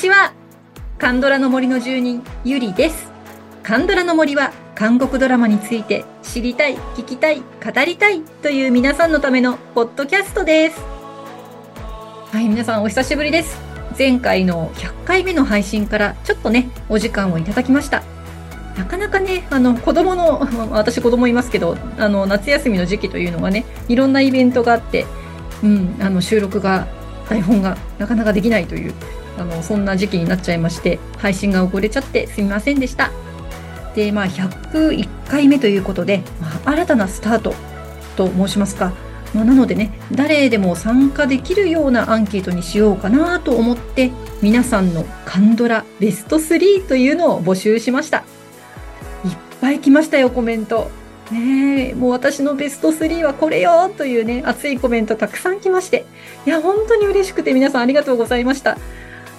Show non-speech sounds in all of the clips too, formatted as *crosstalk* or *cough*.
ちは。カンドラの森の住人、ゆりです。カンドラの森は、韓国ドラマについて知りたい、聞きたい、語りたいという皆さんのためのポッドキャストです。はい、皆さんお久しぶりです。前回の100回目の配信からちょっとね、お時間をいただきました。なかなかね、あの、子供の、*laughs* 私子供いますけど、あの、夏休みの時期というのがね、いろんなイベントがあって、うん、あの、収録が、台本がなかなかできないという、あの、そんな時期になっちゃいまして、配信が遅れちゃってすみませんでした。で、まあ、101回目ということで、まあ、新たなスタートと申しますか、まあ、なのでね、誰でも参加できるようなアンケートにしようかなと思って、皆さんのカンドラベスト3というのを募集しました。いっぱい来ましたよ、コメント。ねえ、もう私のベスト3はこれよというね、熱いコメントたくさん来まして。いや、本当に嬉しくて皆さんありがとうございました。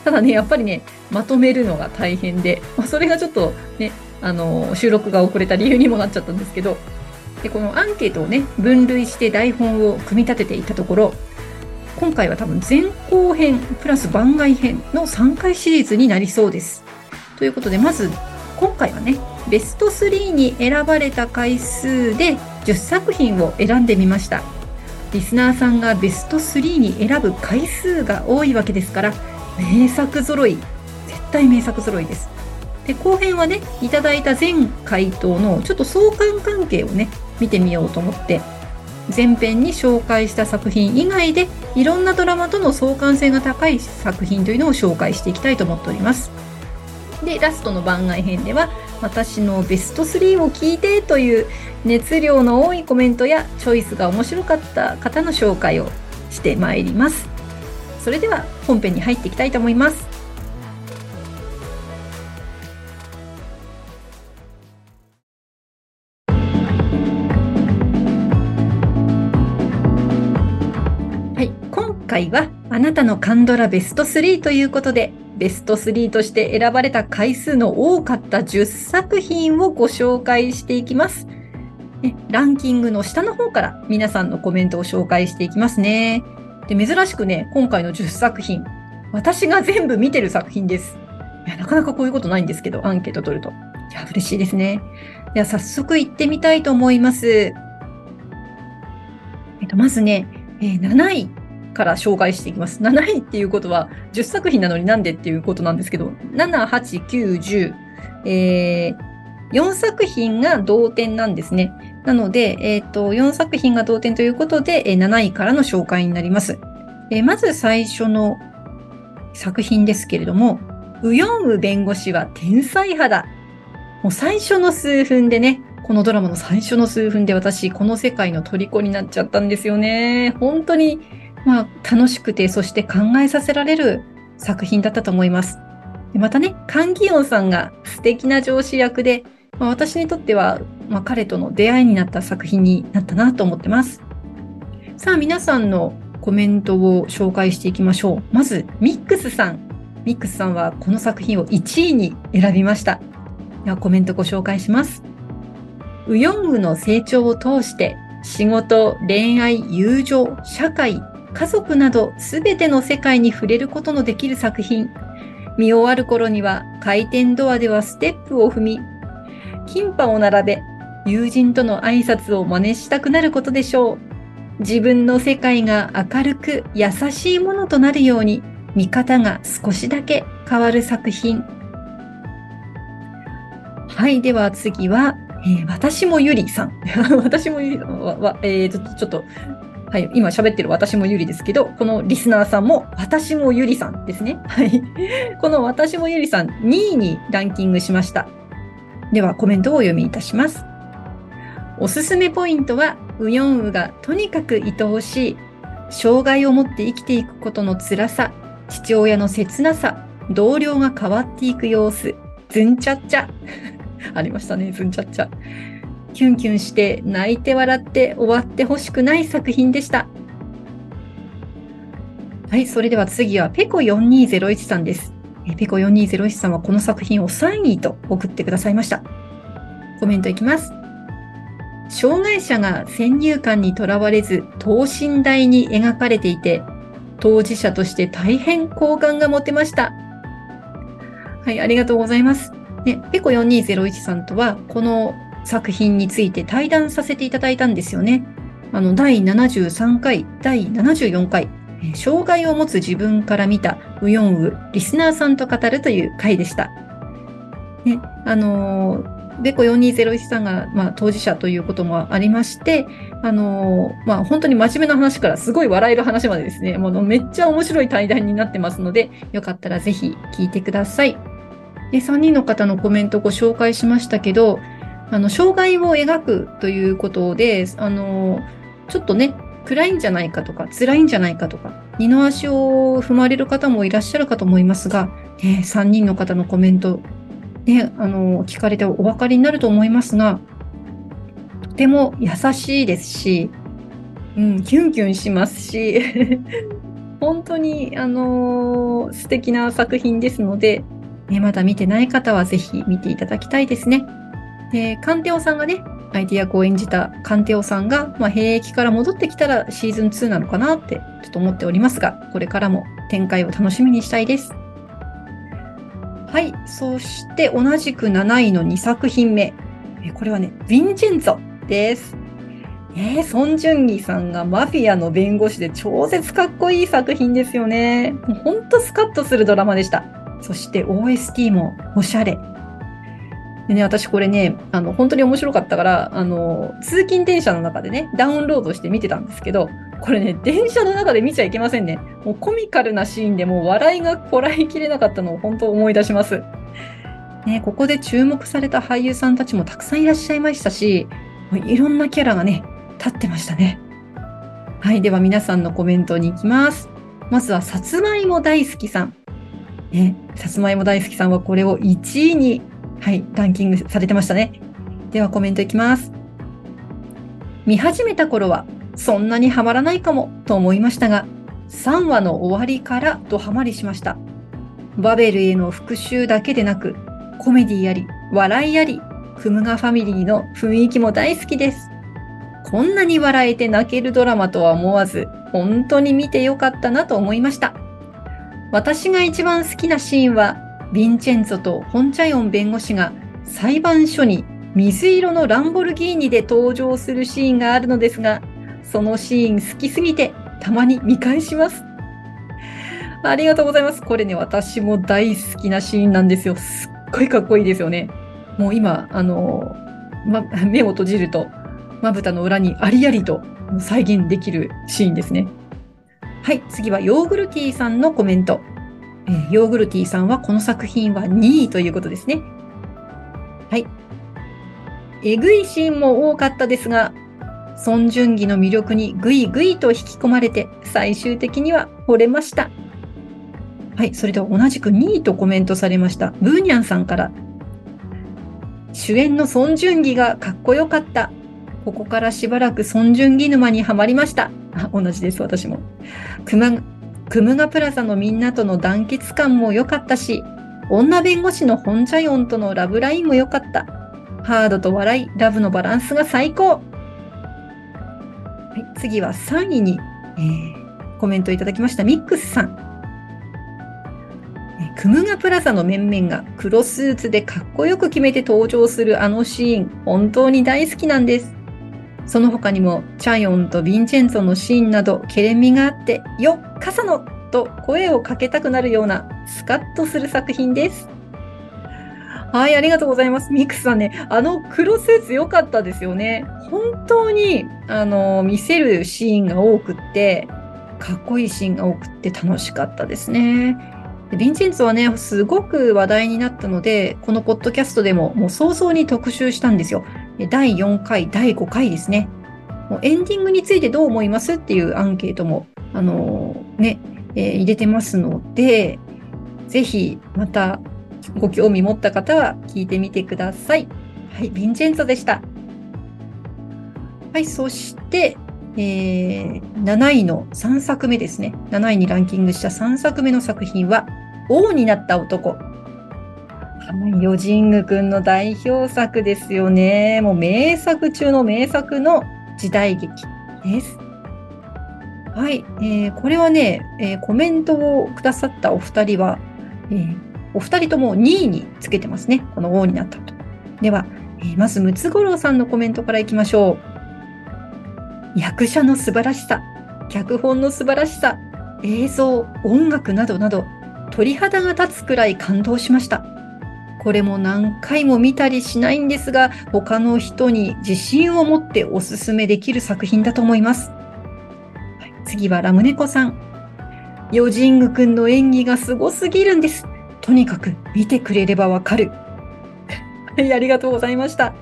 ただね、やっぱりね、まとめるのが大変で、まあ、それがちょっとね、あの、収録が遅れた理由にもなっちゃったんですけど、で、このアンケートをね、分類して台本を組み立てていったところ、今回は多分前後編プラス番外編の3回シリーズになりそうです。ということで、まず今回はね、ベスト3に選ばれた回数で10作品を選んでみました。リスナーさんがベスト3に選ぶ回数が多いわけですから、名作揃い。絶対名作揃いです。で、後編はね、いただいた全回答のちょっと相関関係をね、見てみようと思って、前編に紹介した作品以外で、いろんなドラマとの相関性が高い作品というのを紹介していきたいと思っております。で、ラストの番外編では、私のベスト3を聞いてという熱量の多いコメントやチョイスが面白かった方の紹介をしてまいります。それでは本編に入っていきたいと思います。はい、今回はあなたのカンドラベスト3ということで、ベスト3として選ばれた回数の多かった10作品をご紹介していきます。ね、ランキングの下の方から皆さんのコメントを紹介していきますね。で、珍しくね、今回の10作品、私が全部見てる作品です。いや、なかなかこういうことないんですけど、アンケート取ると。いや、嬉しいですね。では、早速行ってみたいと思います。えっと、まずね、えー7位から紹介していきます。7位っていうことは10作品なのになんでっていうことなんですけど、7、8、9、10、えー、4作品が同点なんですね。なので、えっ、と、4作品が同点ということで、えー7位からの紹介になります。えまず最初の作品ですけれども、ウヨンウ弁護士は天才派だ。もう最初の数分でね、このドラマの最初の数分で私、この世界の虜になっちゃったんですよね。本当に、まあ、楽しくて、そして考えさせられる作品だったと思います。またね、カンギヨンさんが素敵な上司役で、まあ、私にとっては、まあ、彼との出会いになった作品になったなと思ってます。さあ、皆さんのコメントを紹介していきましょう。まず、ミックスさん。ミックスさんはこの作品を1位に選びました。では、コメントご紹介します。ウヨンウの成長を通して、仕事、恋愛、友情、社会、家族などすべての世界に触れることのできる作品。見終わる頃には回転ドアではステップを踏み、キンパを並べ、友人との挨拶を真似したくなることでしょう。自分の世界が明るく優しいものとなるように、見方が少しだけ変わる作品。はい、では次は、えー私もゆりさん。*laughs* 私もゆりさんは、えーちょっと、ちょっと、はい、今喋ってる私もゆりですけど、このリスナーさんも私もゆりさんですね。はい。この私もゆりさん2位にランキングしました。ではコメントをお読みいたします。おすすめポイントは、ウヨンウがとにかく愛おしい、障害を持って生きていくことの辛さ、父親の切なさ、同僚が変わっていく様子、ズンチャッチャ。*laughs* ありましたね、ズンチャッチャ。キュンキュンして泣いて笑って終わってほしくない作品でした。はい、それでは次はペコ4201さんです。えペコ4201さんはこの作品を3位と送ってくださいました。コメントいきます。障害者が先入観にとらわれず等身大に描かれていて、当事者として大変好感が持てました。はい、ありがとうございます。ね、ペコ4201さんとは、この作品について対談させていただいたんですよね。あの、第73回、第74回、障害を持つ自分から見たウヨンウ、リスナーさんと語るという回でした。ね、あの、ベコ4201さんが、まあ、当事者ということもありまして、あの、まあ、本当に真面目な話からすごい笑える話までですね、もうめっちゃ面白い対談になってますので、よかったらぜひ聞いてください。で、3人の方のコメントをご紹介しましたけど、あの、障害を描くということで、あの、ちょっとね、暗いんじゃないかとか、辛いんじゃないかとか、二の足を踏まれる方もいらっしゃるかと思いますが、ね、3人の方のコメント、ね、あの、聞かれてお分かりになると思いますが、とても優しいですし、うん、キュンキュンしますし、*laughs* 本当に、あのー、素敵な作品ですので、ね、まだ見てない方はぜひ見ていただきたいですね。で、カンテオさんがね、相手役を演じたカンテオさんが、まあ、兵役から戻ってきたらシーズン2なのかなってちょっと思っておりますが、これからも展開を楽しみにしたいです。はい。そして同じく7位の2作品目。これはね、ヴィンチェンツォです。えー、ソン・ジュンギさんがマフィアの弁護士で超絶かっこいい作品ですよね。もうほんとスカッとするドラマでした。そして OST もおしゃれ。でね、私これね、あの、本当に面白かったから、あの、通勤電車の中でね、ダウンロードして見てたんですけど、これね、電車の中で見ちゃいけませんね。もうコミカルなシーンでもう笑いがこらえきれなかったのを本当思い出します。ね、ここで注目された俳優さんたちもたくさんいらっしゃいましたし、いろんなキャラがね、立ってましたね。はい、では皆さんのコメントに行きます。まずは、さつまいも大好きさん。ね、さつまいも大好きさんはこれを1位にはい、ランキングされてましたね。ではコメントいきます。見始めた頃は、そんなにハマらないかもと思いましたが、3話の終わりからドハマりしました。バベルへの復讐だけでなく、コメディあり、笑いあり、クムガファミリーの雰囲気も大好きです。こんなに笑えて泣けるドラマとは思わず、本当に見てよかったなと思いました。私が一番好きなシーンは、ヴィンチェンツォとホンチャヨン弁護士が裁判所に水色のランボルギーニで登場するシーンがあるのですが、そのシーン好きすぎてたまに見返します。ありがとうございます。これね、私も大好きなシーンなんですよ。すっごいかっこいいですよね。もう今、あの、ま、目を閉じると、まぶたの裏にありありと再現できるシーンですね。はい、次はヨーグルティーさんのコメント。ヨーグルティーさんはこの作品は2位ということですね。はい。えぐいシーンも多かったですが、ソン・ジュンギの魅力にぐいぐいと引き込まれて、最終的には惚れました。はい、それでは同じく2位とコメントされました、ブーニャンさんから。主演のソン・ジュンギがかっこよかった。ここからしばらくソン・ジュンギ沼にはまりました。あ同じです、私も。熊クムガプラザのみんなとの団結感も良かったし、女弁護士のホンジャヨンとのラブラインも良かった。ハードと笑い、ラブのバランスが最高。はい、次は3位に、えー、コメントいただきましたミックスさん。クムガプラザの面々が黒スーツでかっこよく決めて登場するあのシーン、本当に大好きなんです。その他にも、チャヨンとヴィンチェンツォのシーンなど、ケレン味があって、よっ、傘のと声をかけたくなるような、スカッとする作品です。はい、ありがとうございます。ミクスさんね、あの黒スーツ良かったですよね。本当に、あの、見せるシーンが多くって、かっこいいシーンが多くって楽しかったですね。ヴィンチェンツはね、すごく話題になったので、このポッドキャストでももう早々に特集したんですよ。第4回、第5回ですね。もうエンディングについてどう思いますっていうアンケートも、あのー、ね、えー、入れてますので、ぜひまたご興味持った方は聞いてみてください。はい、ヴィンチェンツォでした。はい、そして、えー、7位の3作目ですね。7位にランキングした3作目の作品は、王になった男。ヨジング君の代表作ですよね。もう名作中の名作の時代劇です。はい、えー、これはね、えー、コメントをくださったお二人は、えー、お二人とも2位につけてますね。この王になったと。では、えー、まずムツゴロウさんのコメントからいきましょう。役者の素晴らしさ、脚本の素晴らしさ、映像、音楽などなど、鳥肌が立つくらい感動しました。これも何回も見たりしないんですが、他の人に自信を持っておすすめできる作品だと思います。次はラムネコさん。ヨジングくんの演技がすごすぎるんです。とにかく見てくれればわかる。*laughs* はい、ありがとうございました。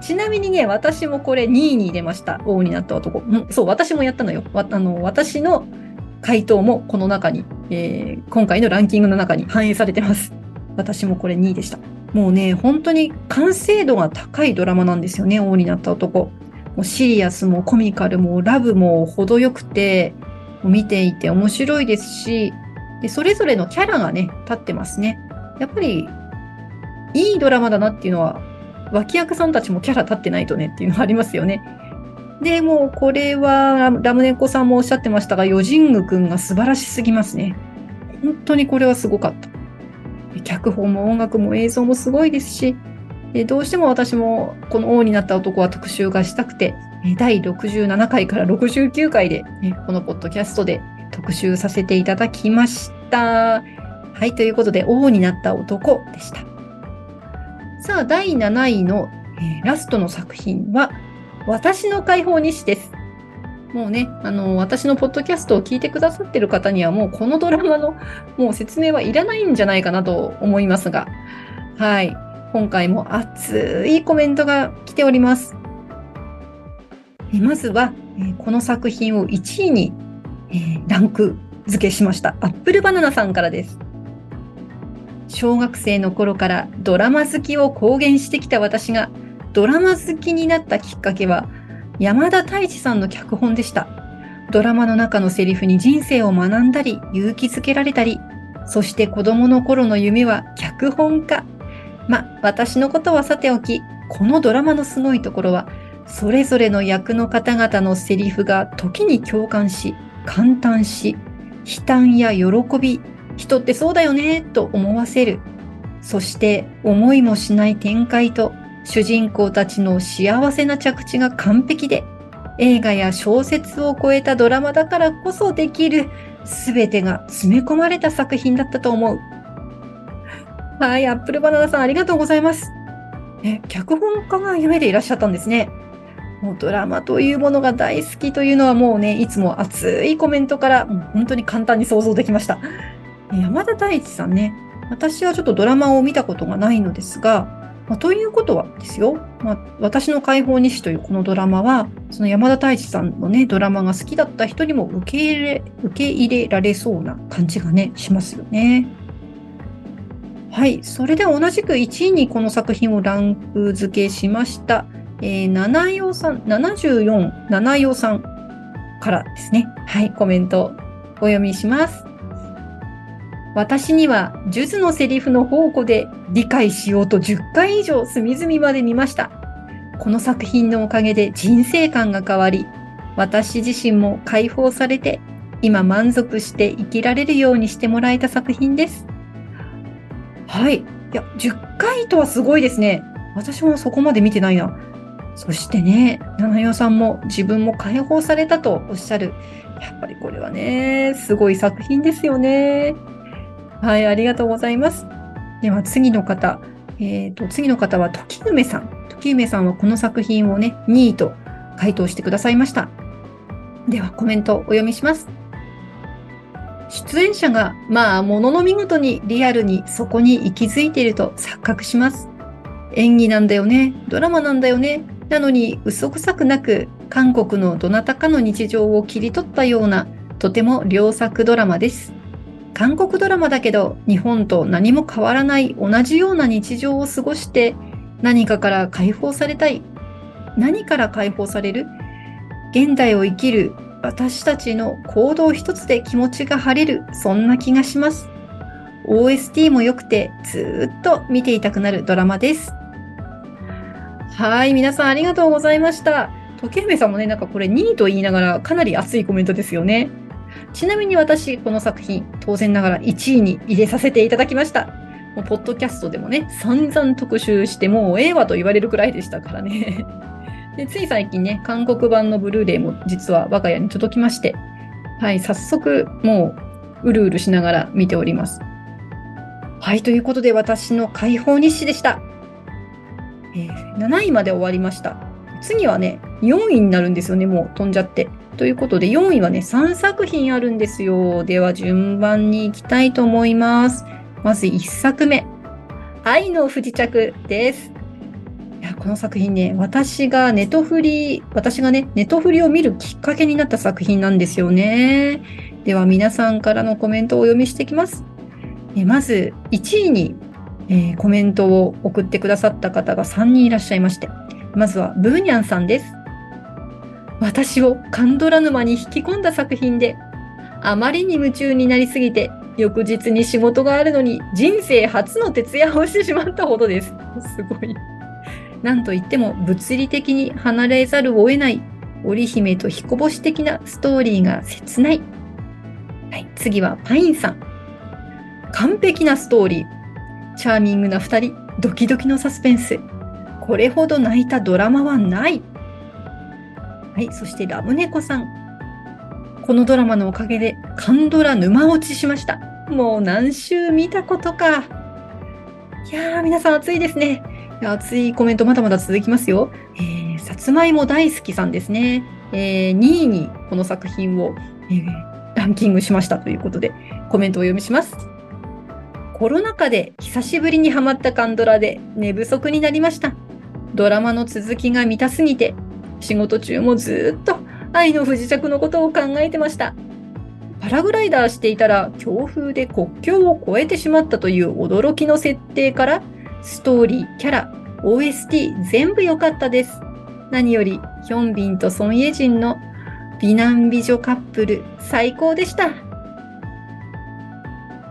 ちなみにね、私もこれ2位に入れました。王になった男。うん、そう、私もやったのよ。あの、私の回答もこの中に、えー、今回のランキングの中に反映されてます。私もこれ2位でした。もうね、本当に完成度が高いドラマなんですよね、王になった男。もうシリアスもコミカルもラブも程よくて、見ていて面白いですし、でそれぞれのキャラがね、立ってますね。やっぱり、いいドラマだなっていうのは、脇役さんたちもキャラ立ってないとねっていうのがありますよね。で、もうこれはラムネコさんもおっしゃってましたが、ヨジングくんが素晴らしすぎますね。本当にこれはすごかった。脚本も音楽も映像もすごいですし、どうしても私もこの王になった男は特集がしたくて、第67回から69回で、ね、このポッドキャストで特集させていただきました。はい、ということで、王になった男でした。さあ、第7位の、え、ラストの作品は、私の解放日誌です。もうね、あの、私のポッドキャストを聞いてくださってる方にはもうこのドラマの *laughs* もう説明はいらないんじゃないかなと思いますが、はい。今回も熱いコメントが来ております。えまずは、えこの作品を1位に、えランク付けしました。アップルバナナさんからです。小学生の頃からドラマ好きを公言してきた私がドラマ好きになったきっかけは山田太一さんの脚本でした。ドラマの中のセリフに人生を学んだり勇気づけられたり、そして子供の頃の夢は脚本家ま、私のことはさておき、このドラマのすごいところは、それぞれの役の方々のセリフが時に共感し、感嘆し、悲嘆や喜び、人ってそうだよね、と思わせる。そして思いもしない展開と主人公たちの幸せな着地が完璧で、映画や小説を超えたドラマだからこそできる、すべてが詰め込まれた作品だったと思う。はい、アップルバナナさんありがとうございます。え、脚本家が夢でいらっしゃったんですね。もうドラマというものが大好きというのはもうね、いつも熱いコメントから本当に簡単に想像できました。山田太一さんね、私はちょっとドラマを見たことがないのですが、まあ、ということはですよ、まあ、私の解放日誌というこのドラマは、その山田太一さんのね、ドラマが好きだった人にも受け入れ、受け入れられそうな感じがね、しますよね。はい。それでは同じく1位にこの作品をランク付けしました。えー、七葉さん、74、七葉さんからですね。はい。コメントお読みします。私には、ジュのセリフの宝庫で理解しようと10回以上隅々まで見ました。この作品のおかげで人生観が変わり、私自身も解放されて、今満足して生きられるようにしてもらえた作品です。はい。いや、10回とはすごいですね。私もそこまで見てないな。そしてね、七代さんも自分も解放されたとおっしゃる。やっぱりこれはね、すごい作品ですよね。はい、ありがとうございます。では次の方。え、ー、と、次の方は時梅さん。時梅さんはこの作品をね、2位と回答してくださいました。ではコメントお読みします。出演者が、まあ、ものの見事にリアルにそこに息づいていると錯覚します。演技なんだよね、ドラマなんだよね、なのに嘘くさくなく、韓国のどなたかの日常を切り取ったような、とても良作ドラマです。韓国ドラマだけど、日本と何も変わらない同じような日常を過ごして、何かから解放されたい。何から解放される？現代を生きる私たちの行動一つで気持ちが晴れる、そんな気がします。OST も良くて、ずっと見ていたくなるドラマです。はい、皆さんありがとうございました。時姫さんもね、なんかこれ2位と言いながらかなり熱いコメントですよね。ちなみに私、この作品、当然ながら1位に入れさせていただきました。もうポッドキャストでもね、散々特集して、もうええわと言われるくらいでしたからね。*laughs* でつい最近ね、韓国版のブルーレイも実は我が家に届きまして、はい、早速もううるうるしながら見ております。はい、ということで私の解放日誌でした。えー、7位まで終わりました。次はね、4位になるんですよね、もう飛んじゃって。ということで、4位はね、3作品あるんですよ。では、順番に行きたいと思います。まず1作目。愛の不時着です。いや、この作品ね、私がネトフリ、私がね、ネトフリを見るきっかけになった作品なんですよね。では、皆さんからのコメントをお読みしていきます。えまず、1位に、えー、コメントを送ってくださった方が3人いらっしゃいまして、まずは、ブーニャンさんです。私をカンドラ沼に引き込んだ作品で、あまりに夢中になりすぎて、翌日に仕事があるのに人生初の徹夜をしてしまったほどです。すごい。なんといっても物理的に離れざるを得ない織姫と彦星的なストーリーが切ない。はい、次はパインさん。完璧なストーリー。チャーミングな二人、ドキドキのサスペンス。これほど泣いたドラマはない。はい、そしてラムネコさん。このドラマのおかげでカンドラ沼落ちしました。もう何週見たことか。いやー、皆さん熱いですね。熱いコメントまだまだ続きますよ。えー、さつまいも大好きさんですね。えー、2位にこの作品を、えー、ランキングしましたということで、コメントをお読みします。コロナ禍で久しぶりにハマったカンドラで寝不足になりました。ドラマの続きが見たすぎて仕事中もずっと愛の不時着のことを考えてました。パラグライダーしていたら強風で国境を越えてしまったという驚きの設定からストーリー、キャラ、OST 全部良かったです。何よりヒョンビンとソン・イェジンの美男美女カップル最高でした。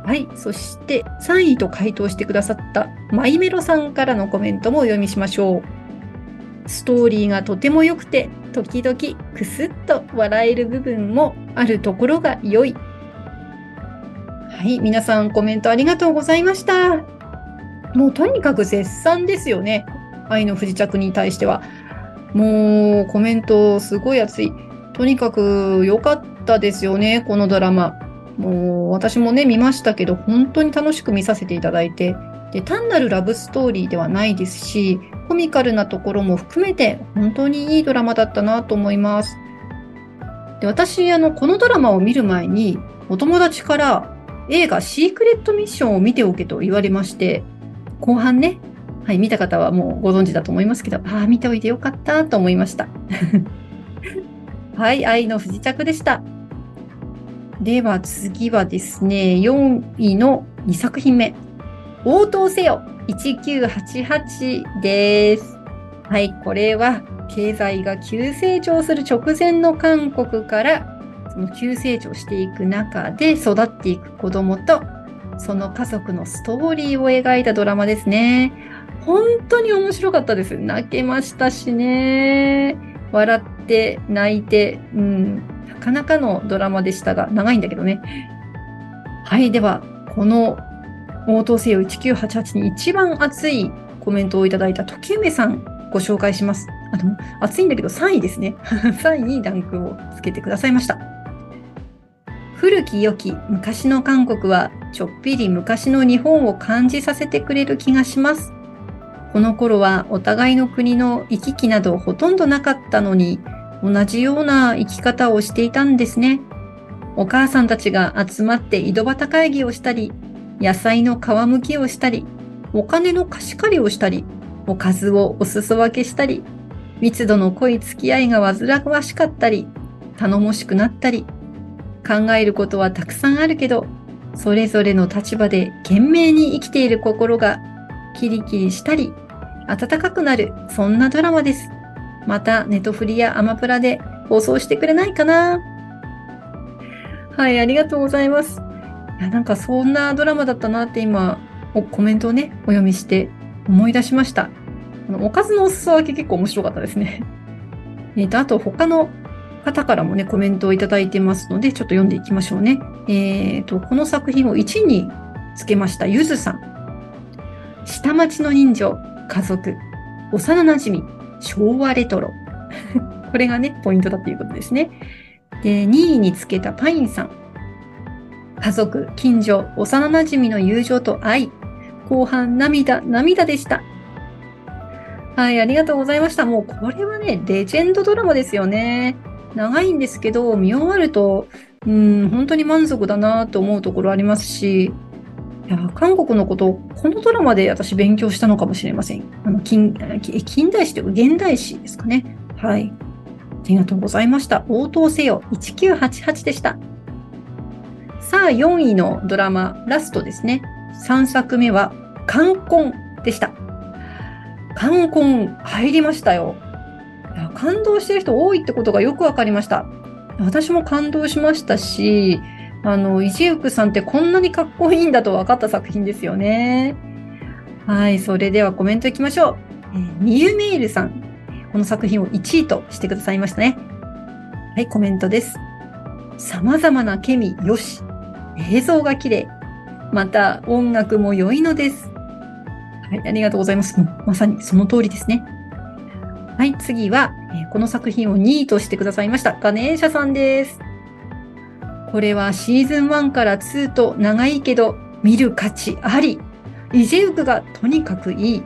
はい。そして3位と回答してくださったマイメロさんからのコメントもお読みしましょう。ストーリーがとても良くて、時々クスッと笑える部分もあるところが良い。はい、皆さんコメントありがとうございました。もうとにかく絶賛ですよね。愛の不時着に対しては。もうコメントすごい熱い。とにかく良かったですよね、このドラマ。もう私もね、見ましたけど、本当に楽しく見させていただいて、で単なるラブストーリーではないですし、コミカルなところも含めて本当にいいドラマだったなと思います。で私あの、このドラマを見る前にお友達から映画シークレットミッションを見ておけと言われまして、後半ね、はい、見た方はもうご存知だと思いますけど、ああ、見ておいてよかったと思いました。*laughs* はい、愛の不時着でした。では次はですね、4位の2作品目。応答せよ1988です。はい、これは経済が急成長する直前の韓国からその急成長していく中で育っていく子供とその家族のストーリーを描いたドラマですね。本当に面白かったです。泣けましたしね。笑って泣いて、うん、なかなかのドラマでしたが、長いんだけどね。はい、では、この応答せよ1988に一番熱いコメントをいただいた時梅さんご紹介します。あの、熱いんだけど3位ですね。*laughs* 3位にランクをつけてくださいました。古き良き昔の韓国はちょっぴり昔の日本を感じさせてくれる気がします。この頃はお互いの国の行き来などほとんどなかったのに同じような生き方をしていたんですね。お母さんたちが集まって井戸端会議をしたり、野菜の皮むきをしたり、お金の貸し借りをしたり、おかずをお裾分けしたり、密度の濃い付き合いが煩わしかったり、頼もしくなったり、考えることはたくさんあるけど、それぞれの立場で懸命に生きている心がキリキリしたり、温かくなる、そんなドラマです。また、ネトフリやアマプラで放送してくれないかなはい、ありがとうございます。や、なんかそんなドラマだったなって今、コメントをね、お読みして思い出しました。おかずのお裾分け結構面白かったですね。*laughs* えっ、と、あと他の方からもね、コメントをいただいてますので、ちょっと読んでいきましょうね。えっ、と、この作品を1につけました、ゆずさん。下町の人情、家族、幼馴染、昭和レトロ。*laughs* これがね、ポイントだということですね。で、2位につけたパインさん。家族、近所、幼馴染の友情と愛。後半、涙、涙でした。はい、ありがとうございました。もうこれはね、レジェンドドラマですよね。長いんですけど、見終わると、うん、本当に満足だなと思うところありますし、いや韓国のことをこのドラマで私勉強したのかもしれません。あの近近代史というか現代史ですかね。はい。ありがとうございました。応答せよ1988でした。さあ、4位のドラマ、ラストですね。3作目は、冠婚でした。冠婚入りましたよ。感動してる人多いってことがよくわかりました。私も感動しましたし、あの、イジウクさんってこんなにかっこいいんだと分かった作品ですよね。はい、それではコメントいきましょう。えー、ミユメイルさん、この作品を1位としてくださいましたね。はい、コメントです。様々なケミよし。映像が綺麗。また音楽も良いのです。はい、ありがとうございます。まさにその通りですね。はい、次は、え、この作品を2位としてくださいました。ガネーシャさんです。これはシーズン1から2と長いけど、見る価値あり。イジェウクがとにかくいい。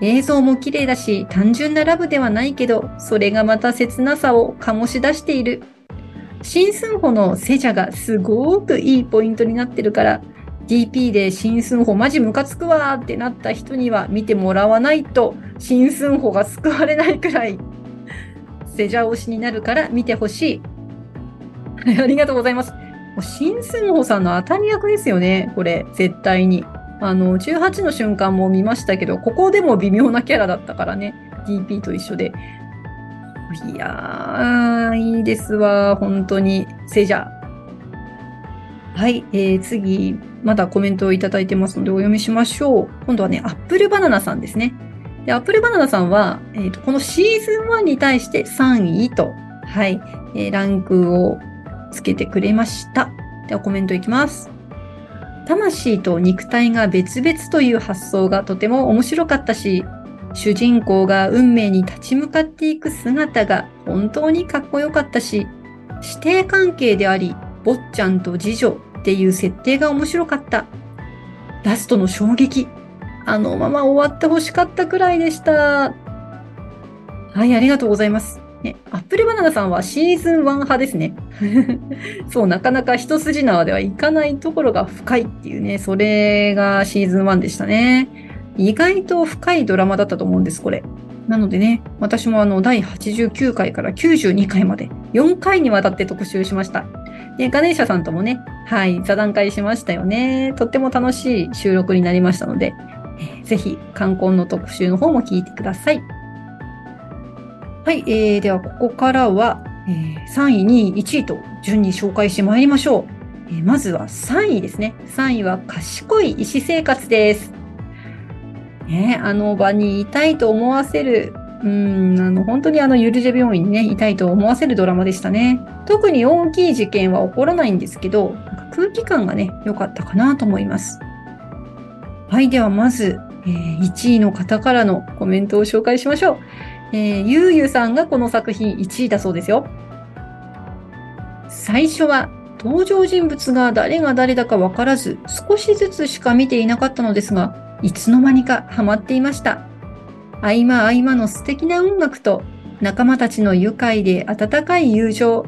映像も綺麗だし、単純なラブではないけど、それがまた切なさを醸し出している。シンスンホのセジャがすごくいいポイントになってるから、DP でシンスンホマジムカつくわーってなった人には見てもらわないと、シンスンホが救われないくらい、セジャ推しになるから見てほしい。*laughs* ありがとうございます。シンスンホさんの当たり役ですよね、これ、絶対に。あの、18の瞬間も見ましたけど、ここでも微妙なキャラだったからね。DP と一緒で。いやー、いいですわ。本当に。セジャ。はい、えー、次、まだコメントをいただいてますのでお読みしましょう。今度はね、アップルバナナさんですね。で、アップルバナナさんは、えーと、このシーズン1に対して3位と、はい、えー、ランクをつけてくれました。ではコメントいきます。魂と肉体が別々という発想がとても面白かったし、主人公が運命に立ち向かっていく姿が本当にかっこよかったし、師弟関係であり、坊ちゃんと次女っていう設定が面白かった。ラストの衝撃。あのまま終わってほしかったくらいでした。はい、ありがとうございます。ね、アップルバナナさんはシーズン1派ですね。*laughs* そう、なかなか一筋縄ではいかないところが深いっていうね、それがシーズン1でしたね。意外と深いドラマだったと思うんです、これ。なのでね、私もあの、第89回から92回まで、4回にわたって特集しました。で、ガネーシャさんともね、はい、座談会しましたよね。とっても楽しい収録になりましたので、えー、ぜひ、観光の特集の方も聞いてください。はい、えー、ではここからは、えー、3位、2位、1位と順に紹介してまいりましょう。えー、まずは3位ですね。3位は賢い医師生活です。ね、あの場にいたいと思わせる、うん、あの、本当にあの、ユルジェ病院にね、いたいと思わせるドラマでしたね。特に大きい事件は起こらないんですけど、空気感がね、良かったかなと思います。はい、ではまず、えー、1位の方からのコメントを紹介しましょう。えー、ゆうゆさんがこの作品1位だそうですよ。最初は登場人物が誰が誰だかわからず少しずつしか見ていなかったのですが、いつの間にかハマっていました。合間合間の素敵な音楽と仲間たちの愉快で温かい友情、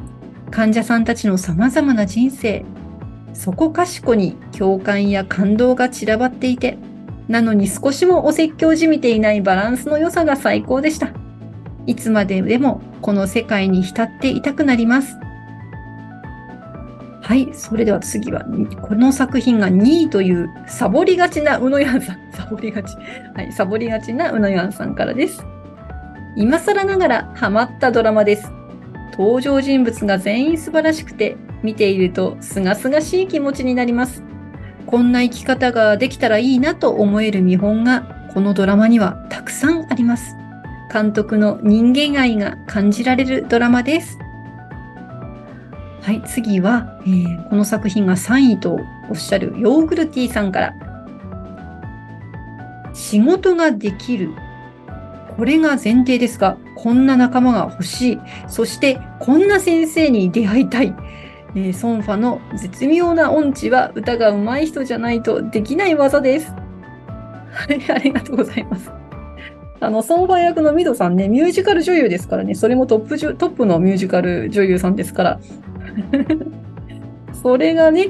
患者さんたちの様々な人生、そこかしこに共感や感動が散らばっていて、なのに少しもお説教じみていないバランスの良さが最高でした。いつまででもこの世界に浸っていたくなります。はい、それでは次は、この作品が2位というサボりがちなうのやんさん。*laughs* サボりがち。はい、サボりがちなうのやんさんからです。今更ながらハマったドラマです。登場人物が全員素晴らしくて、見ていると清々しい気持ちになります。こんな生き方ができたらいいなと思える見本が、このドラマにはたくさんあります。監督の人間愛が感じられるドラマです。はい、次は、えーこの作品が3位とおっしゃるヨーグルティーさんから。仕事ができる。これが前提ですが、こんな仲間が欲しい。そして、こんな先生に出会いたい。えーソンファの絶妙な音痴は歌が上手い人じゃないとできない技です。はい、ありがとうございます。あの、ソンファ役のミドさんね、ミュージカル女優ですからね、それもトップトップのミュージカル女優さんですから。それがね、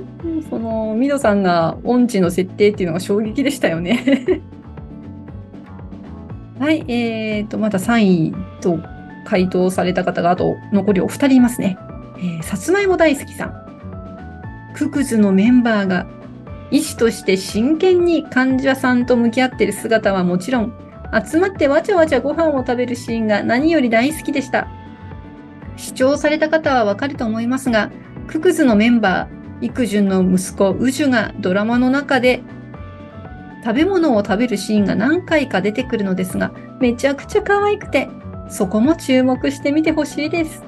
その、ミドさんが音痴の設定っていうのが衝撃でしたよね。*laughs* はい、えーと、また3位と回答された方があと残りお二人いますね。えーさつまいも大好きさん。ククズのメンバーが医師として真剣に患者さんと向き合ってる姿はもちろん、集まってわちゃわちゃご飯を食べるシーンが何より大好きでした。視聴された方はわかると思いますが、ククズのメンバー、イクジュンの息子、ウジュがドラマの中で食べ物を食べるシーンが何回か出てくるのですが、めちゃくちゃ可愛くて、そこも注目してみてほしいです。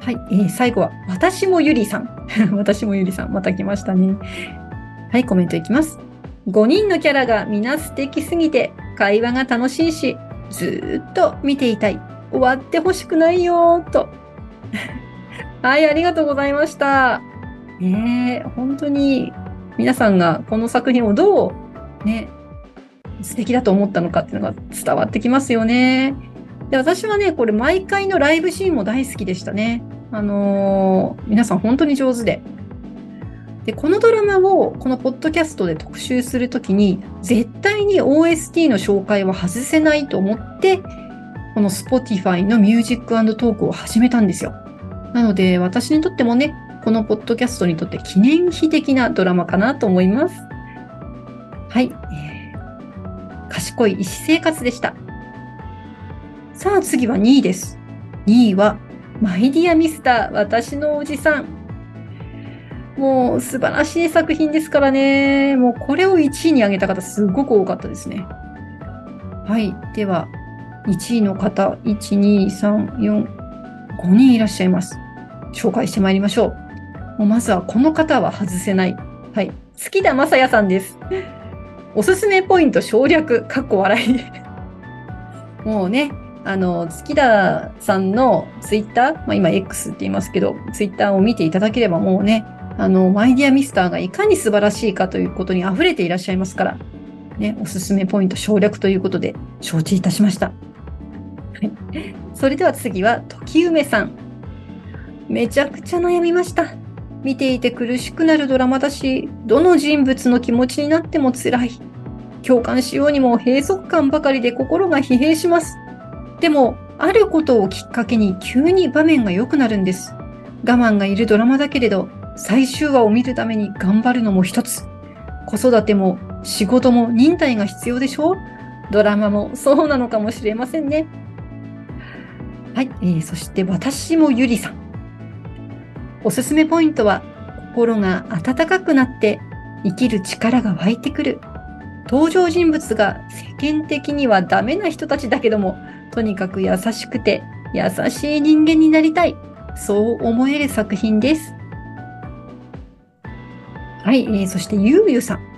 はい、えー最後は、私もゆりさん。*laughs* 私もゆりさん、また来ましたね。はい、コメントいきます。5人のキャラが皆素敵すぎて、会話が楽しいし、ずっと見ていたい。終わってほしくないよーと。はい、ありがとうございました。ねえ、本当に皆さんがこの作品をどうね、素敵だと思ったのかっていうのが伝わってきますよね。で、私はね、これ毎回のライブシーンも大好きでしたね。あのー皆さん本当に上手で。で、このドラマをこのポッドキャストで特集するときに、絶対に OST の紹介は外せないと思って、この Spotify のミュージックトークを始めたんですよ。なので、私にとってもね、このポッドキャストにとって記念碑的なドラマかなと思います。はい。えー賢い医師生活でした。さあ次は2位です。2位は、 My Dear Mister、私のおじさん。もう素晴らしい作品ですからね。もうこれを1位に上げた方すごく多かったですね。はい。では、1位の方、1、2、3、4、5人いらっしゃいます。紹介してまいりましょう。もうまずはこの方は外せない。はい。月田正也さんです。*laughs* おすすめポイント省略、かっこ笑い。*laughs* もうね、あの、月田さんのツイッター、まあ今 X って言いますけど、ツイッターを見ていただければもうね、あの、マイディアミスターがいかに素晴らしいかということに溢れていらっしゃいますから、ね、おすすめポイント省略ということで承知いたしました。はい。それでは次は、時梅さん。めちゃくちゃ悩みました。見ていて苦しくなるドラマだし、どの人物の気持ちになっても辛い。共感しようにも閉塞感ばかりで心が疲弊します。でも、あることをきっかけに急に場面が良くなるんです。我慢がいるドラマだけれど、最終話を見るために頑張るのも一つ。子育ても仕事も忍耐が必要でしょうドラマもそうなのかもしれませんね。はい、えーそして私もゆりさん。おすすめポイントは、心が温かくなって生きる力が湧いてくる。登場人物が世間的にはダメな人たちだけども、とにかく優しくて優しい人間になりたい。そう思える作品です。はい、えーそしてゆうゆうさん。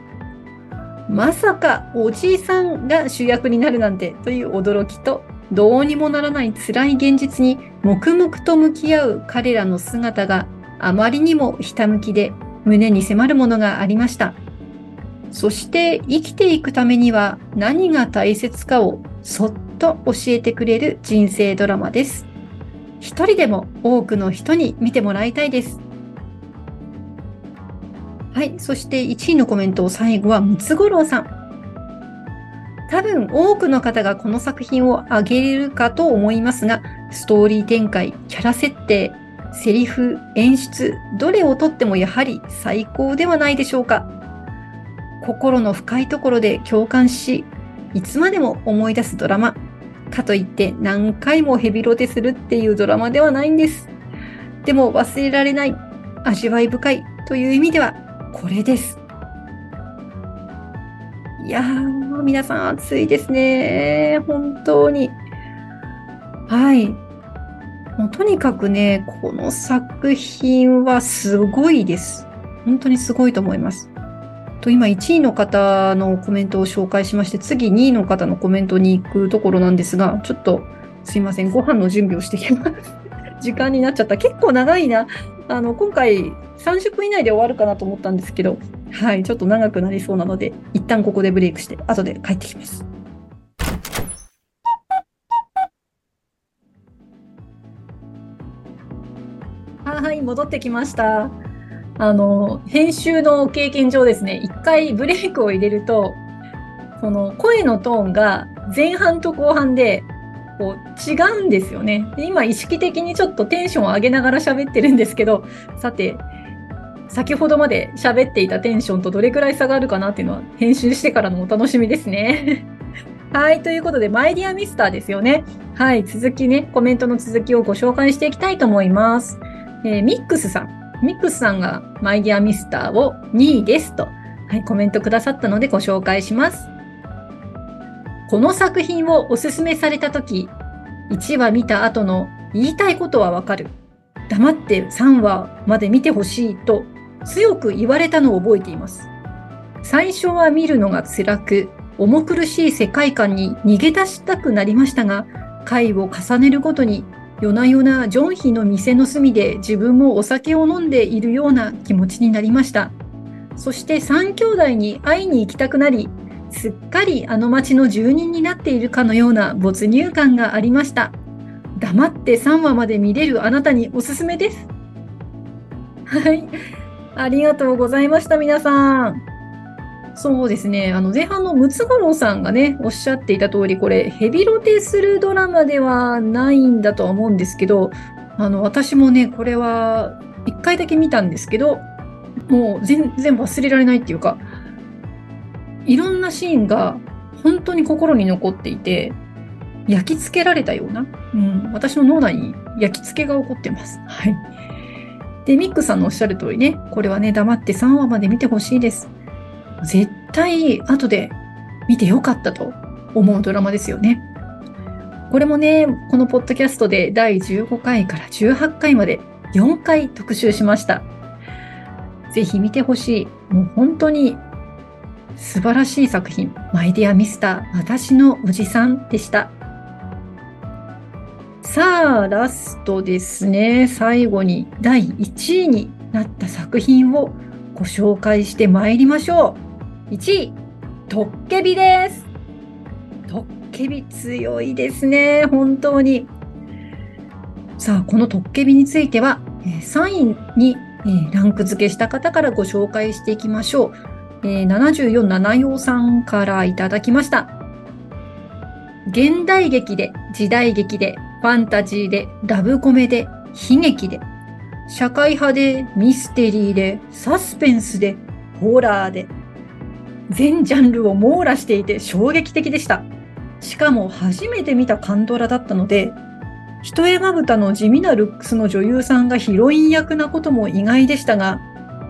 まさかおじいさんが主役になるなんてという驚きと、どうにもならない辛い現実に黙々と向き合う彼らの姿があまりにもひたむきで胸に迫るものがありました。そして生きていくためには何が大切かをそっと教えてくれる人生ドラマです。一人でも多くの人に見てもらいたいです。はい。そして1位のコメントを最後はムツゴロウさん。多分多くの方がこの作品を挙げれるかと思いますが、ストーリー展開、キャラ設定、セリフ、演出、どれをとってもやはり最高ではないでしょうか。心の深いところで共感し、いつまでも思い出すドラマ。かといって何回もヘビロテするっていうドラマではないんです。でも忘れられない、味わい深いという意味ではこれです。いやー、皆さん暑いですね。本当に。はい。もうとにかくね、この作品はすごいです。本当にすごいと思います。と今1位の方のコメントを紹介しまして、次2位の方のコメントに行くところなんですが、ちょっとすいません、ご飯の準備をしてきます。*laughs* 時間になっちゃった。結構長いな。あの、今回30分以内で終わるかなと思ったんですけど、はい、ちょっと長くなりそうなので、一旦ここでブレイクして、後で帰ってきます。はい、戻ってきました。あの、編集の経験上ですね、一回ブレイクを入れると、その声のトーンが前半と後半でこう違うんですよねで。今意識的にちょっとテンションを上げながら喋ってるんですけど、さて、先ほどまで喋っていたテンションとどれくらい差があるかなっていうのは編集してからのお楽しみですね。*laughs* はい。ということで、マイディアミスターですよね。はい。続きね、コメントの続きをご紹介していきたいと思います。えー、ミックスさん。ミックスさんがマイディアミスターを2位ですと、はい、コメントくださったのでご紹介します。この作品をおすすめされたとき、1話見た後の言いたいことはわかる。黙って3話まで見てほしいと強く言われたのを覚えています。最初は見るのが辛く、重苦しい世界観に逃げ出したくなりましたが、回を重ねるごとに夜な夜なジョンヒの店の隅で自分もお酒を飲んでいるような気持ちになりました。そして三兄弟に会いに行きたくなり、すっかりあの町の住人になっているかのような没入感がありました。黙って3話まで見れるあなたにおすすめです。はい。ありがとうございました、皆さん。そうですね。あの、前半のムツゴロウさんがね、おっしゃっていた通り、これ、ヘビロテするドラマではないんだとは思うんですけど、あの、私もね、これは、一回だけ見たんですけど、もう全然忘れられないっていうか、いろんなシーンが本当に心に残っていて、焼き付けられたような、うん、私の脳内に焼き付けが起こってます。はい。で、ミックさんのおっしゃる通りね、これはね、黙って3話まで見てほしいです。絶対後で見てよかったと思うドラマですよね。これもね、このポッドキャストで第15回から18回まで4回特集しました。ぜひ見てほしい。もう本当に素晴らしい作品、マイディアミスター、私のおじさんでした。さあ、ラストですね。最後に第1位になった作品をご紹介してまいりましょう。1位、トッケビです。トッケビ強いですね。本当に。さあ、このトッケビについては、3位にランク付けした方からご紹介していきましょう。えー、74七葉さんからいただきました。現代劇で、時代劇で、ファンタジーで、ラブコメで、悲劇で、社会派で、ミステリーで、サスペンスで、ホラーで、全ジャンルを網羅していて衝撃的でした。しかも初めて見たカンドラだったので、一重まぶたの地味なルックスの女優さんがヒロイン役なことも意外でしたが、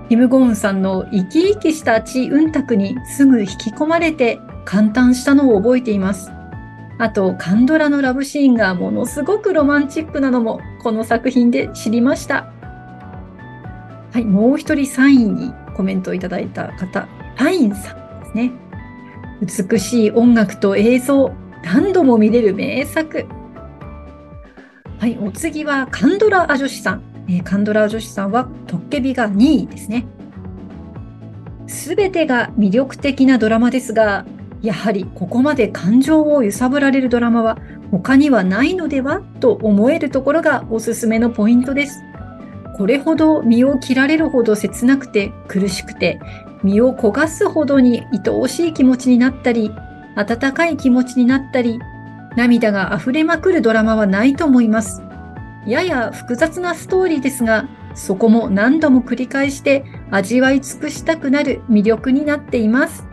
キム・ゴーンさんの生き生きしたチ・ウンタクにすぐ引き込まれて感嘆したのを覚えています。あと、カンドラのラブシーンがものすごくロマンチックなのもこの作品で知りました。はい、もう一人3位にコメントをいただいた方、パインさんですね。美しい音楽と映像、何度も見れる名作。はい、お次はカンドラア女子さん。えー、カンドラ女子さんはトッケビが2位ですね。すべてが魅力的なドラマですが、やはりここまで感情を揺さぶられるドラマは他にはないのではと思えるところがおすすめのポイントです。これほど身を切られるほど切なくて苦しくて身を焦がすほどに愛おしい気持ちになったり温かい気持ちになったり涙が溢れまくるドラマはないと思います。やや複雑なストーリーですが、そこも何度も繰り返して味わい尽くしたくなる魅力になっています。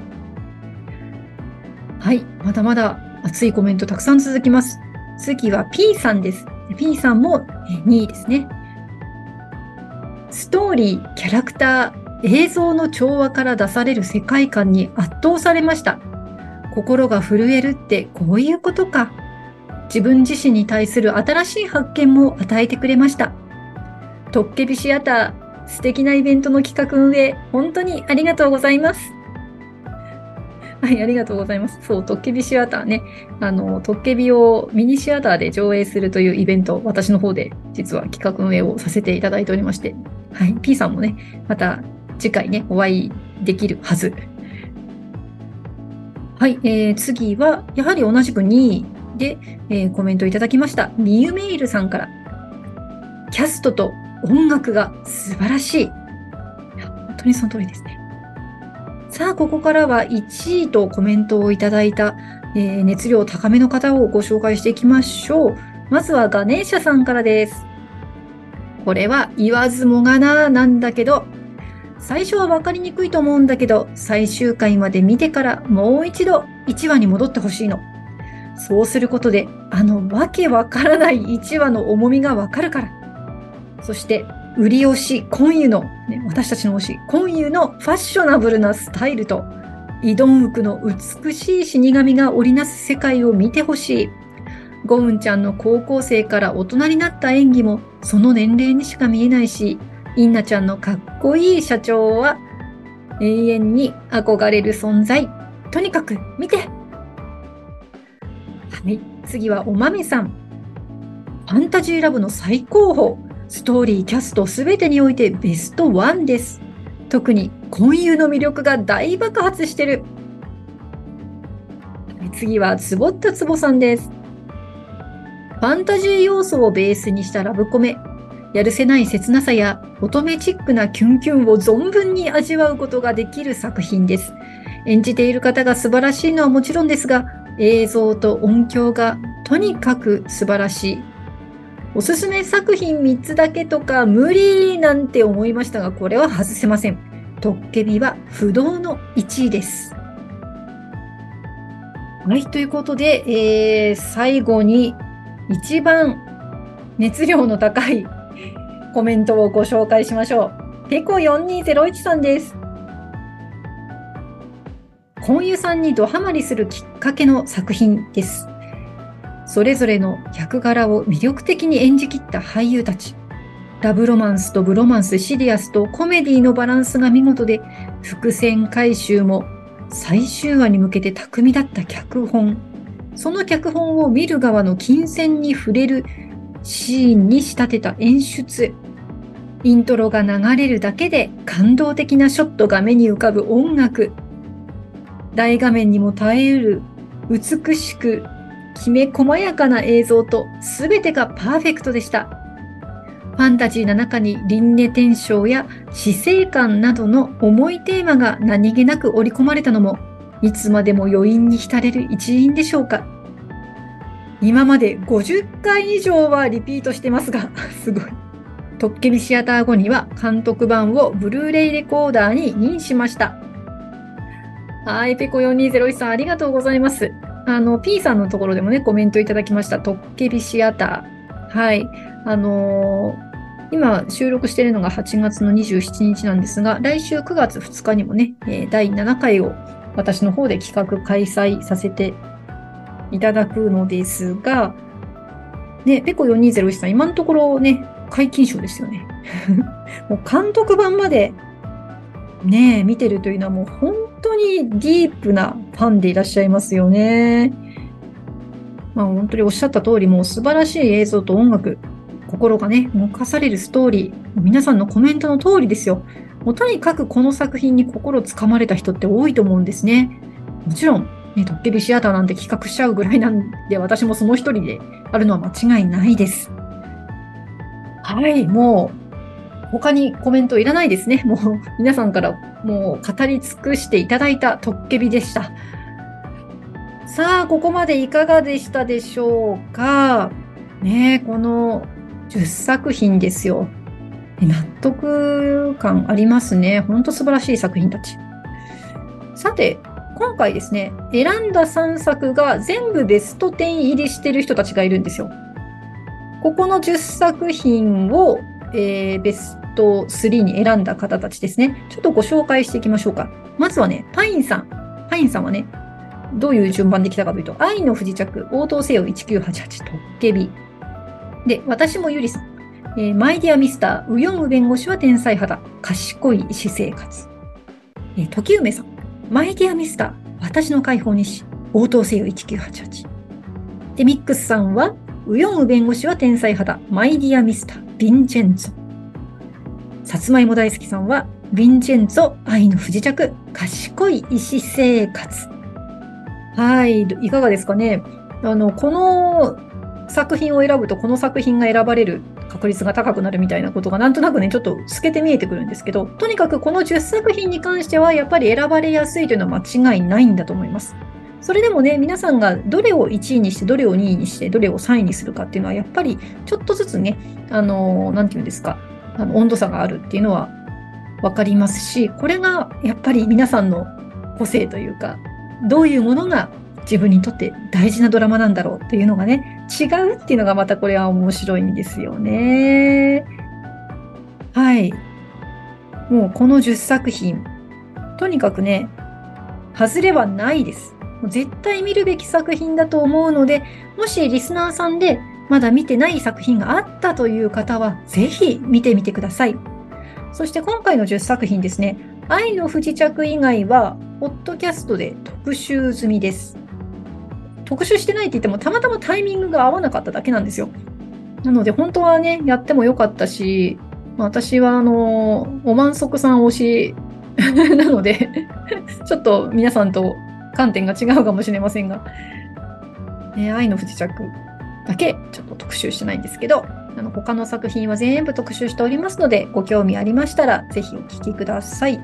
はい、まだまだ熱いコメントたくさん続きます。次は P さんです。P さんも2位ですね。ストーリー、キャラクター、映像の調和から出される世界観に圧倒されました。心が震えるってこういうことか。自分自身に対する新しい発見も与えてくれました。トッケビシアター、素敵なイベントの企画運営、本当にありがとうございます。はい、ありがとうございます。そう、トッケビシアターね。あの、トッケビをミニシアターで上映するというイベント、私の方で実は企画運営をさせていただいておりまして、はい、P さんもね、また次回ね、お会いできるはず。はい、えー、次は、やはり同じく2位で、えー、コメントいただきました。みゆメイルさんから。キャストと音楽が素晴らしい。本当にその通りですね。さあ、ここからは1位とコメントをいただいた、えー、熱量高めの方をご紹介していきましょう。まずはガネーシャさんからです。これは言わずもがななんだけど、最初は分かりにくいと思うんだけど、最終回まで見てからもう一度1話に戻ってほしいの。そうすることで、あのわけわからない1話の重みがわかるから。そして、売り推し、今湯の、ね、私たちの推し、今湯のファッショナブルなスタイルと、イドンウクの美しい死神が織りなす世界を見てほしい。ゴウンちゃんの高校生から大人になった演技もその年齢にしか見えないし、インナちゃんのかっこいい社長は永遠に憧れる存在。とにかく見てはい、次はおまめさん。ファンタジーラブの最高峰。ストーリー、キャストすべてにおいてベストワンです。特に婚友の魅力が大爆発してる。次はつぼったつぼさんです。ファンタジー要素をベースにしたラブコメ。やるせない切なさや乙女チックなキュンキュンを存分に味わうことができる作品です。演じている方が素晴らしいのはもちろんですが、映像と音響がとにかく素晴らしい。おすすめ作品3つだけとか無理なんて思いましたが、これは外せません。トッケビは不動の1位です。はい、ということで、えー、最後に一番熱量の高いコメントをご紹介しましょう。ペコ4201さんです。婚友さんにドハマりするきっかけの作品です。それぞれの役柄を魅力的に演じきった俳優たち。ラブロマンスとブロマンス、シリアスとコメディのバランスが見事で、伏線回収も最終話に向けて巧みだった脚本。その脚本を見る側の金銭に触れるシーンに仕立てた演出。イントロが流れるだけで感動的なショットが目に浮かぶ音楽。大画面にも耐えうる美しくきめ細やかな映像と全てがパーフェクトでした。ファンタジーの中に輪廻転生や死生観などの重いテーマが何気なく織り込まれたのも、いつまでも余韻に浸れる一因でしょうか。今まで50回以上はリピートしてますが、*laughs* すごい。トッケビシアター後には監督版をブルーレイレコーダーにインしました。はい、ペコ4201さんありがとうございます。あの、P さんのところでもね、コメントいただきました。トッケビシアター。はい。あのー、今収録しているのが8月の27日なんですが、来週9月2日にもね、第7回を私の方で企画開催させていただくのですが、ね、ペコ4201さん、今のところね、解禁賞ですよね。*laughs* もう監督版までね、見てるというのはもう本当にディープなファンでいらっしゃいますよね。まあ本当におっしゃった通り、もう素晴らしい映像と音楽、心がね、動かされるストーリー、皆さんのコメントの通りですよ。もうとにかくこの作品に心つかまれた人って多いと思うんですね。もちろん、ね、トッケビシアターなんて企画しちゃうぐらいなんで、私もその一人であるのは間違いないです。はい、もう、他にコメントいらないですね。もう、皆さんからもう語り尽くしていただいたトッケビでした。さあ、ここまでいかがでしたでしょうか？ねこの10作品ですよ。納得感ありますね。ほんと素晴らしい作品たち。さて、今回ですね、選んだ3作が全部ベスト10入りしてる人たちがいるんですよ。ここの10作品を、えー、ベスト3に選んだ方たちですね。ちょっとご紹介していきましょうか。まずはね、パインさん。パインさんはね、どういう順番で来たかというと、愛の不時着、応答せよ1988、トッケビ。で、私もゆりさん。えー、マイディアミスター、ウヨンウ弁護士は天才肌、賢い私生活。えー、時梅さん。マイディアミスター、私の解放日誌、応答せよ1988。で、ミックスさんは、ウヨンウ弁護士は天才肌、マイディアミスター、ヴィンチェンツ。さつまいも大好きさんは、ヴィンチェンツォ、愛の不時着、賢い医師生活。はい、いかがですかね？あの、この作品を選ぶと、この作品が選ばれる確率が高くなるみたいなことがなんとなくね、ちょっと透けて見えてくるんですけど、とにかくこの10作品に関しては、やっぱり選ばれやすいというのは間違いないんだと思います。それでもね、皆さんがどれを1位にして、どれを2位にして、どれを3位にするかっていうのは、やっぱりちょっとずつね、あの、なんていうんですか、あの温度差があるっていうのは分かりますし、これがやっぱり皆さんの個性というか、どういうものが自分にとって大事なドラマなんだろうっていうのがね、違うっていうのがまたこれは面白いんですよね。はい。もうこの10作品、とにかくね、外れはないです。絶対見るべき作品だと思うので、もしリスナーさんでまだ見てない作品があったという方は、ぜひ見てみてください。そして今回の10作品ですね、愛の不時着以外は、ポッドキャストで特集済みです。特集してないって言っても、たまたまタイミングが合わなかっただけなんですよ。なので、本当はね、やってもよかったし、私は、あの、お満足さん推し *laughs* なので *laughs* ちょっと皆さんと観点が違うかもしれませんが、ね、愛の不時着だけちょっと特集してないんですけど、あの他の作品は全部特集しておりますので、ご興味ありましたら、ぜひお聴きください。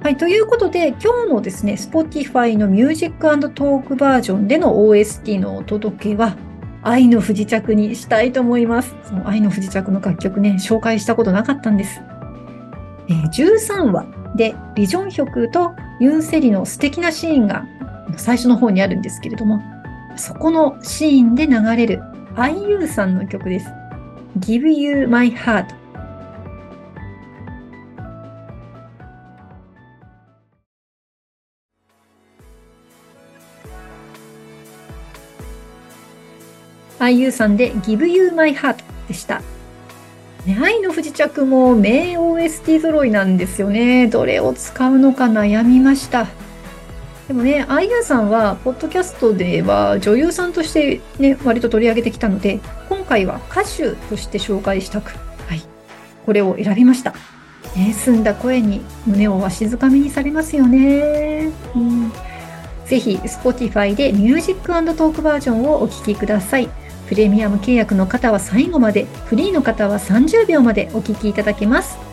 はい、ということで、今日のですね、Spotify のミュージックトークバージョンでの OST のお届けは、愛の不時着にしたいと思います。その愛の不時着の楽曲ね、紹介したことなかったんです。えー、13話で、リジョンヒョクとユンセリの素敵なシーンが最初の方にあるんですけれども、そこのシーンで流れる IU さんの曲です。Give You My Heart あゆさんで Give You My Heart でした。ね、愛の不時着も名 OST 揃いなんですよね。どれを使うのか悩みました。でもね、あゆさんは、ポッドキャストでは女優さんとしてね、割と取り上げてきたので、今回は歌手として紹介したく、はい、これを選びました。ね、澄んだ声に胸をわしづかみにされますよね。うん、ぜひ、Spotify でミュージックトークバージョンをお聴きください。プレミアム契約の方は最後まで、フリーの方は30秒までお聞きいただけます。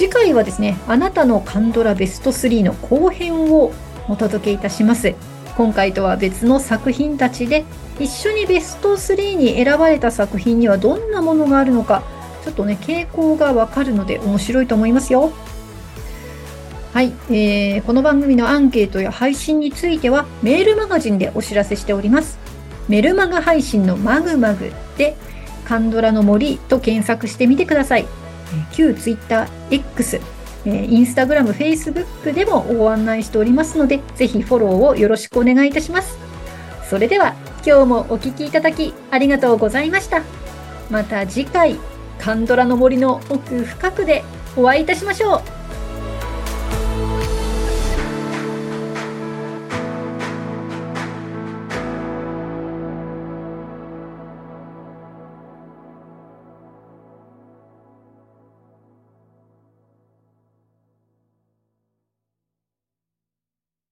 次回はですね、あなたのカンドラベスト3の後編をお届けいたします。今回とは別の作品たちで、一緒にベスト3に選ばれた作品にはどんなものがあるのか、ちょっとね、傾向がわかるので面白いと思いますよ。はい、えー、この番組のアンケートや配信についてはメールマガジンでお知らせしております。メルマガ配信のマグマグでカンドラの森と検索してみてください。旧 Twitter、X、インスタグラム、フェイスブックでもご案内しておりますので、ぜひフォローをよろしくお願いいたします。それでは今日もお聴きいただきありがとうございました。また次回、カンドラの森の奥深くでお会いいたしましょう。